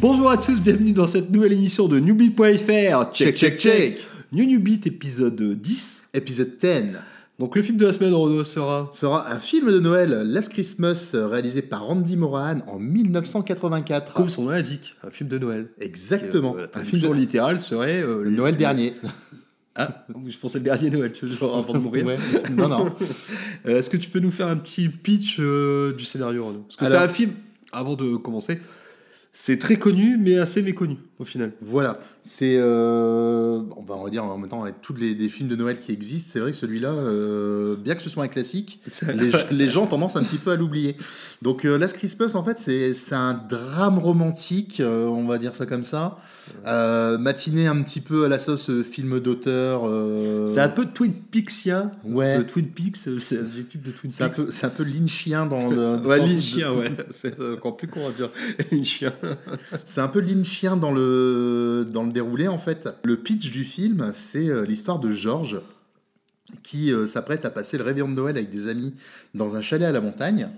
Bonjour à tous, bienvenue dans cette nouvelle émission de Newbie.fr. Check, check, check. New Newbie épisode 10. Épisode 10 Donc le film de la semaine, Renaud, sera... sera un film de Noël, Last Christmas, réalisé par Randy Morahan en 1984. Comme son nom l'indique, un film de Noël. Exactement. Euh, un film de littérale serait... euh, le Noël dernier. Ah, je pensais le dernier Noël, tu vois, avant de mourir. Ouais. Non, non. Euh, Est-ce que tu peux nous faire un petit pitch euh, du scénario, Renaud? Parce que c'est un film, avant de commencer, c'est très connu, mais assez méconnu, au final. Voilà, c'est, euh, on va on va dire en même temps avec tous les des films de Noël qui existent, c'est vrai que celui-là, euh, bien que ce soit un classique, les, les gens ont tendance un petit peu à l'oublier. Donc euh, Last Christmas, en fait, c'est c'est un drame romantique, euh, on va dire ça comme ça, matiné un petit peu à la sauce film d'auteur. C'est un peu Twin Peaksien. Ouais. De Twin Peaks, c'est l'adjectif de Twin c'est un Peaks. peu, c'est un peu lynchien dans le. Ouais, dans- lynchien, ouais. C'est encore plus à dire. Lynchien. C'est un peu lynchien dans le, dans le déroulé en fait. Le pitch du film, c'est euh, l'histoire de Georges qui euh, s'apprête à passer le réveillon de Noël avec des amis dans un chalet à la montagne.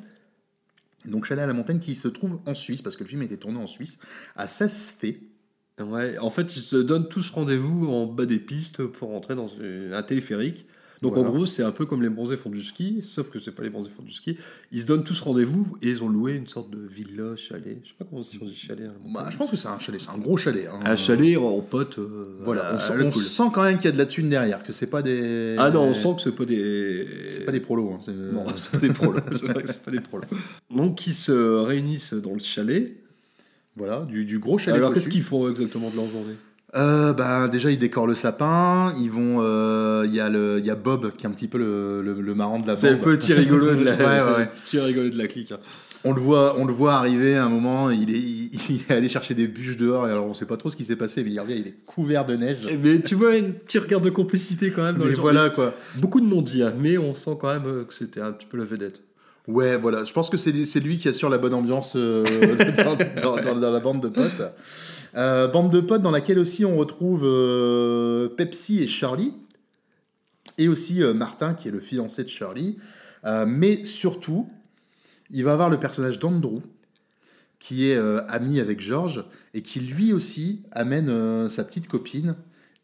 Donc chalet à la montagne qui se trouve en Suisse, parce que le film a été tourné en Suisse, à Saas-Fee. Ouais, en fait, ils se donnent tous rendez-vous en bas des pistes pour rentrer dans un téléphérique. Donc Voilà. en gros, c'est un peu comme les bronzés font du ski, sauf que c'est pas les bronzés font du ski. Ils se donnent tous rendez-vous et ils ont loué une sorte de villa, chalet. Je sais pas comment on dit chalet. montagne. Bah, je pense que c'est un chalet, c'est un gros chalet. hein. Un chalet en pote. euh, Voilà, on, sent, on cool. sent quand même qu'il y a de la thune derrière, que c'est pas des. Ah non, on sent que c'est pas des. C'est pas des prolos. hein, c'est- Non, c'est pas des prolos. c'est vrai que c'est pas des prolos. Donc ils se réunissent dans le chalet. Voilà, du, du gros chalet. Alors qu'est-ce qu'ils font exactement de leur journée? Euh, ben, déjà, ils décorent le sapin. Ils vont. euh, Il y, a le- il y a Bob qui est un petit peu le, le, le marrant de la C'est le bande. petit rigolo de la, Ouais, ouais, ouais. le petit rigolo de la clique. hein. On le voit, on le voit arriver à un moment. Il est, il, est allé chercher des bûches dehors. Et alors, on sait pas trop ce qui s'est passé, mais il revient. Il est couvert de neige. Mais tu vois une petite regard de complicité quand même dans Mais voilà quoi. Beaucoup de non-dits, hein, mais on sent quand même euh, que c'était un petit peu la vedette. Ouais, voilà. Je pense que c'est c'est lui qui assure la bonne ambiance euh, dans, dans- dans- dans la bande de potes. Euh, bande de potes dans laquelle aussi on retrouve euh, Pepsi et Charlie. Et aussi euh, Martin, qui est le fiancé de Charlie. Mais surtout, il va avoir le personnage d'Andrew, qui est ami avec George, et qui lui aussi amène sa petite copine.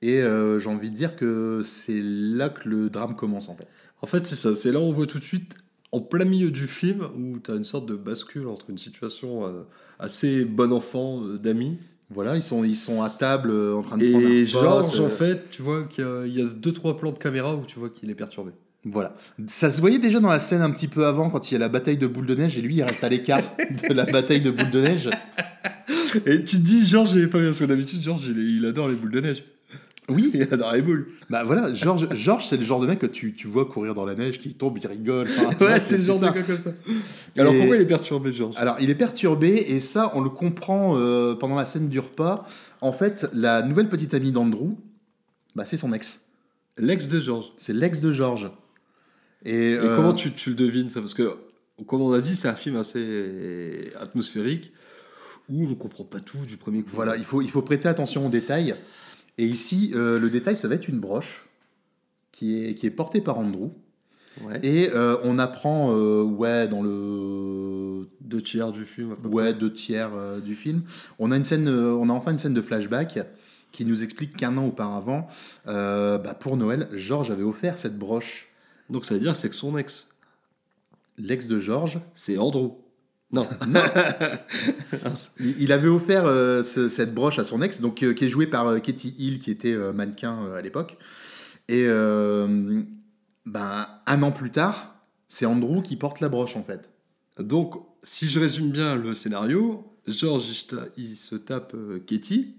Et j'ai envie de dire que c'est là que le drame commence en fait. En fait, c'est ça. C'est là où on voit tout de suite, en plein milieu du film, où tu as une sorte de bascule entre une situation assez bon enfant d'amis Voilà, ils sont, ils sont à table euh, en train de prendre un et Georges, en fait, tu vois qu'il y a- il y a deux trois plans de caméra où tu vois qu'il est perturbé. Voilà. Ça se voyait déjà dans la scène un petit peu avant, quand il y a la bataille de boule de neige, et lui, il reste à l'écart de la bataille de boule de neige. Et tu te dis, Georges, il est pas bien, parce que d'habitude, Georges, il, il adore les boules de neige. Oui, Il adore les boules. bah voilà, Georges, Georges c'est le genre de mec que tu, tu vois courir dans la neige, qui tombe, il rigole. enfin, Ouais, c'est le genre ça. de gars comme ça. Alors Et- pourquoi il est perturbé, Georges? Alors, il est perturbé, et ça, on le comprend euh, pendant la scène du repas. En fait, la nouvelle petite amie d'Andrew, bah, c'est son ex. L'ex de Georges. C'est l'ex de Georges. Et, Et euh, comment tu, tu le devines ça? Parce que, comme on a dit, c'est un film assez atmosphérique où on comprend pas tout du premier coup. Voilà, il faut, il faut prêter attention aux détails. Et ici, euh, le détail, ça va être une broche qui est, qui est portée par Andrew. Ouais. Et euh, on apprend, euh, ouais, dans le Deux tiers du film. à peu ouais, deux tiers euh, du film, on a, une scène, euh, on a enfin une scène de flashback qui nous explique qu'un an auparavant, euh, bah, pour Noël, Georges avait offert cette broche. Donc ça veut dire que c'est que son ex, L'ex de Georges, c'est Andrew. Non. il, il avait offert euh, ce- cette broche à son ex, donc euh, qui est jouée par euh, Katie Hill, qui était mannequin à l'époque. Et ben, un an plus tard, c'est Andrew qui porte la broche en fait. Donc, si je résume bien le scénario, Georges, il se tape Katie,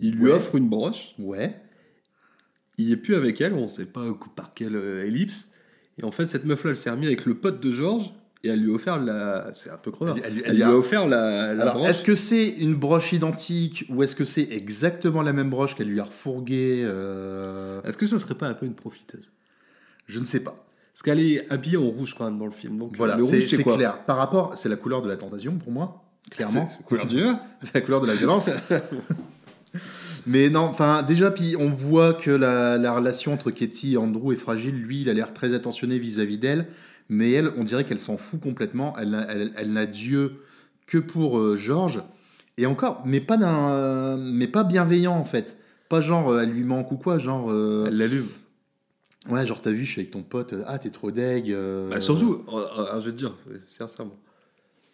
il lui Ouais. offre une broche, Ouais. il est plus avec elle, on sait pas par quelle ellipse, et en fait, cette meuf-là, elle s'est remise avec le pote de Georges, et elle lui a offert la... C'est un peu crevard. Elle- elle- Elle, elle lui a a- offert la, la Alors, broche. est-ce que c'est une broche identique ou est-ce que c'est exactement la même broche qu'elle lui a refourguée euh, Est-ce que ça serait pas un peu une profiteuse? Je ne sais pas. Parce qu'elle est habillée en rouge quand même dans le film. Donc Voilà, le c'est rouge, c'est clair. Par rapport, c'est la couleur de la tentation pour moi, clairement. C'est couleur du. C'est la couleur de la violence. Mais non, enfin, déjà, puis on voit que la, la relation entre Katie et Andrew est fragile. Lui, il a l'air très attentionné vis-à-vis d'elle. Mais elle, on dirait qu'elle s'en fout complètement. Elle, n'a- elle, elle n'a Dieu que pour euh, Georges. Et encore, mais pas d'un, mais pas bienveillant en fait. Pas genre euh, elle lui manque ou quoi, genre. euh, Elle l'allume. Ouais, genre t'as vu, je suis avec ton pote, euh, ah t'es trop deg. Bah, surtout, euh, euh, je vais te dire, sincèrement,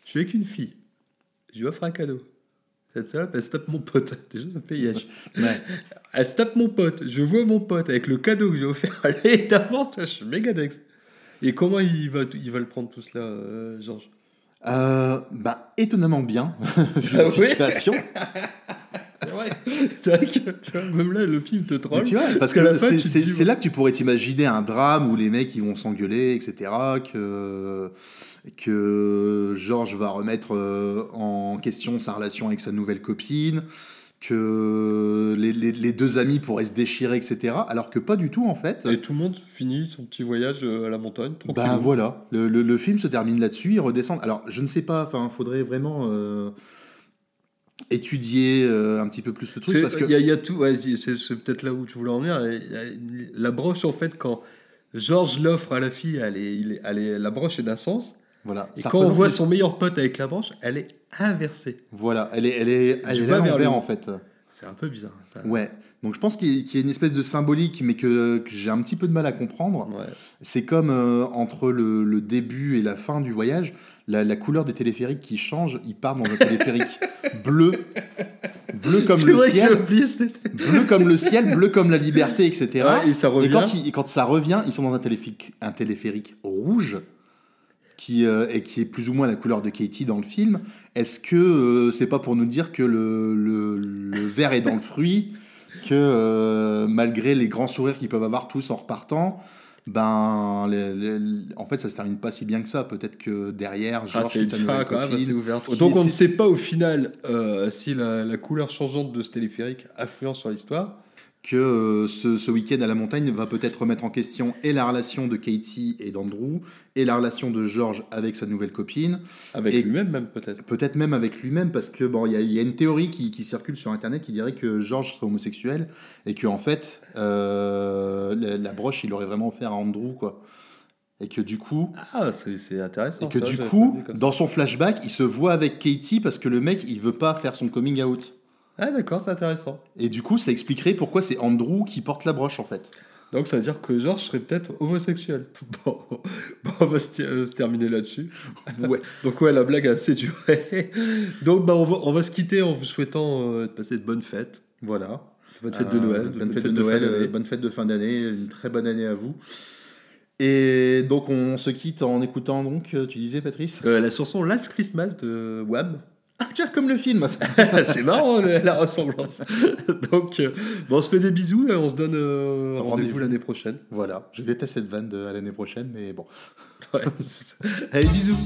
je suis avec une fille, je lui offre un cadeau. Cette salope, elle se tape mon pote. Déjà, ça me fait yesh. Ouais. Elle se tape mon pote. Je vois mon pote avec le cadeau que j'ai offert à d'avant. Je suis méga dex. Et comment il va, il va le prendre tout cela, euh, Georges? Euh, bah étonnamment bien vu Ah la situation. C'est vrai, que tu vois, même là, le film te troll. tu vois, parce que c'est là que tu pourrais t'imaginer un drame où les mecs ils vont s'engueuler, etc. Que que Georges va remettre euh, en question sa relation avec sa nouvelle copine, que les, les- les deux amis pourraient se déchirer, etc. Alors que pas du tout en fait. Et tout le monde finit son petit voyage euh, à la montagne, tranquille. Bah voilà, le, le- le film se termine là-dessus, il redescend. Alors je ne sais pas, enfin, faudrait vraiment euh, étudier euh, un petit peu plus le truc parce que Il y, a- il y a tout, ouais, c'est peut-être là où tu voulais en venir. La broche, en fait, quand Georges l'offre à la fille, elle est- elle est- la broche est d'un sens. Voilà, Et ça quand on voit les- son meilleur pote avec la broche, elle est inversée. voilà, elle est, elle est, elle est en fait. C'est un peu bizarre. Ça. Ouais. Donc je pense qu'il y, a- une espèce de symbolique, mais que, que j'ai un petit peu de mal à comprendre. Ouais. C'est comme euh, entre le, le début et la fin du voyage, la, la couleur des téléphériques qui change. Ils partent dans un téléphérique bleu, bleu comme le vrai ciel, bleu comme le ciel, bleu comme la liberté, etc. Ouais, et ça revient. Et quand, il- et quand ça revient, ils sont dans un téléphérique, un téléphérique rouge qui, euh, et qui est plus ou moins la couleur de Katie dans le film. Est-ce que euh, c'est pas pour nous dire que le, le, le verre est dans le fruit, que euh, malgré les grands sourires qu'ils peuvent avoir tous en repartant, ben, les- les- en fait, ça se termine pas si bien que ça. Peut-être que derrière, Ah, Georges c'est une fin quand même assez ouverte. Donc on ne sait pas au final euh, si la, la couleur changeante de ce téléphérique influence sur l'histoire. Que euh, ce, ce week-end à la montagne va peut-être remettre en question et la relation de Katie et d'Andrew, et la relation de George avec sa nouvelle copine, Avec lui-même même peut-être. peut-être même avec lui-même, parce que bon, il y, a- il y a une théorie qui, qui circule sur Internet qui dirait que George serait homosexuel, et que en fait, euh, la, la broche, il aurait vraiment offert à Andrew, quoi. Et que du coup, Ah, c'est c'est intéressant. et que ça, du coup, dans son flashback, il se voit avec Katie parce que le mec, il veut pas faire son coming out. Ah d'accord, c'est intéressant. Et du coup, ça expliquerait pourquoi c'est Andrew qui porte la broche, en fait. Donc ça veut dire que Georges serait peut-être homosexuel. Bon, bon, on va se, euh, terminer là-dessus. Ouais. Donc ouais, la blague a assez duré. Donc bah, on, va, on va se quitter en vous souhaitant euh, de passer de bonnes fêtes. Voilà. Bonne fête de Euh, Noël. bonne fête de Noël, euh, bonne fête de fin d'année, une très bonne année à vous. Et donc on se quitte en écoutant donc, euh, tu disais Patrice? Euh, la chanson Last Christmas de Wham. Comme le film c'est marrant la, la ressemblance. Donc euh, bon, on se fait des bisous et on se donne euh, rendez-vous l'année prochaine. Voilà, je déteste cette vanne de à l'année prochaine, mais bon. Ouais. Allez, bisous.